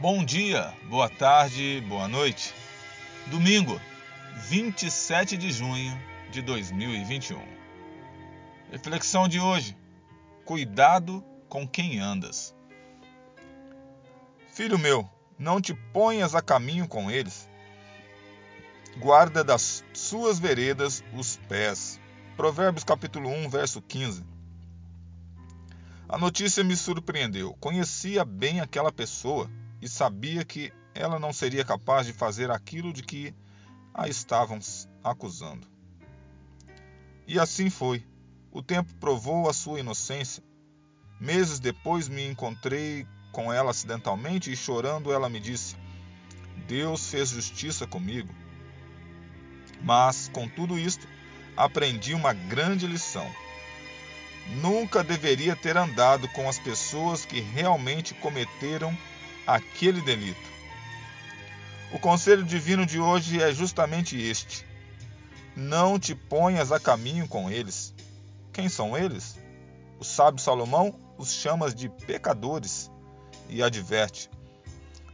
Bom dia, boa tarde, boa noite. Domingo, 27 de junho de 2021. Reflexão de hoje: Cuidado com quem andas. Filho meu, não te ponhas a caminho com eles. Guarda das suas veredas os pés. Provérbios capítulo 1, verso 15. A notícia me surpreendeu. Conhecia bem aquela pessoa e sabia que ela não seria capaz de fazer aquilo de que a estavam acusando. E assim foi. O tempo provou a sua inocência. Meses depois me encontrei com ela acidentalmente e chorando ela me disse: Deus fez justiça comigo. Mas, com tudo isto, aprendi uma grande lição. Nunca deveria ter andado com as pessoas que realmente cometeram aquele delito. O conselho divino de hoje é justamente este: não te ponhas a caminho com eles. Quem são eles? O sábio Salomão os chama de pecadores e adverte: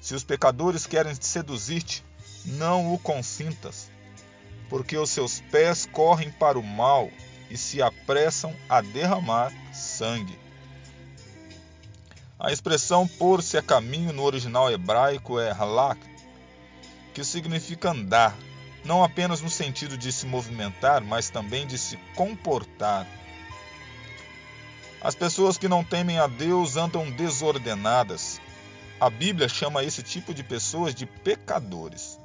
se os pecadores querem seduzir-te, não o consintas, porque os seus pés correm para o mal e se apressam a derramar sangue. A expressão pôr-se a caminho no original hebraico é halak, que significa andar, não apenas no sentido de se movimentar, mas também de se comportar. As pessoas que não temem a Deus andam desordenadas. A Bíblia chama esse tipo de pessoas de pecadores.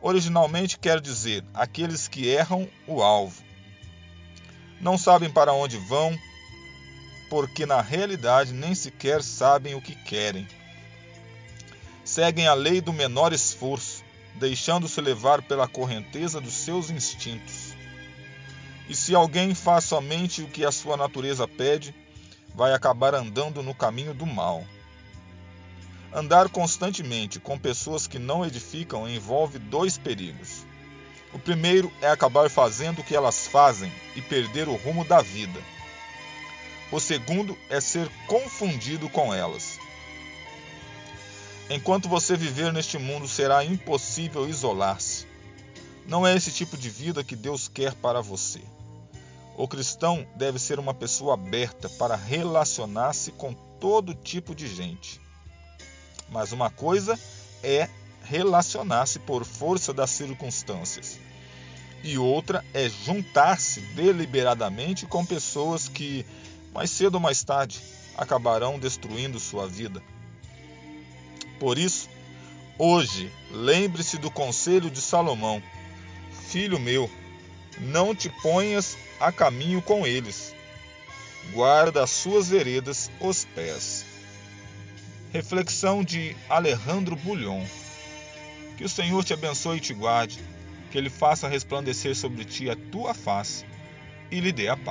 Originalmente quer dizer aqueles que erram o alvo. Não sabem para onde vão, porque na realidade nem sequer sabem o que querem. Seguem a lei do menor esforço, deixando-se levar pela correnteza dos seus instintos. E se alguém faz somente o que a sua natureza pede, vai acabar andando no caminho do mal. Andar constantemente com pessoas que não edificam envolve dois perigos. O primeiro é acabar fazendo o que elas fazem e perder o rumo da vida. O segundo é ser confundido com elas. Enquanto você viver neste mundo, será impossível isolar-se. Não é esse tipo de vida que Deus quer para você. O cristão deve ser uma pessoa aberta para relacionar-se com todo tipo de gente. Mas uma coisa é relacionar-se por força das circunstâncias, e outra é juntar-se deliberadamente com pessoas que mais cedo ou mais tarde acabarão destruindo sua vida. Por isso, hoje, lembre-se do conselho de Salomão: Filho meu, não te ponhas a caminho com eles. Guarda as suas veredas os pés. Reflexão de Alejandro Bulhon. Que o Senhor te abençoe e te guarde, que Ele faça resplandecer sobre ti a tua face e lhe dê a paz.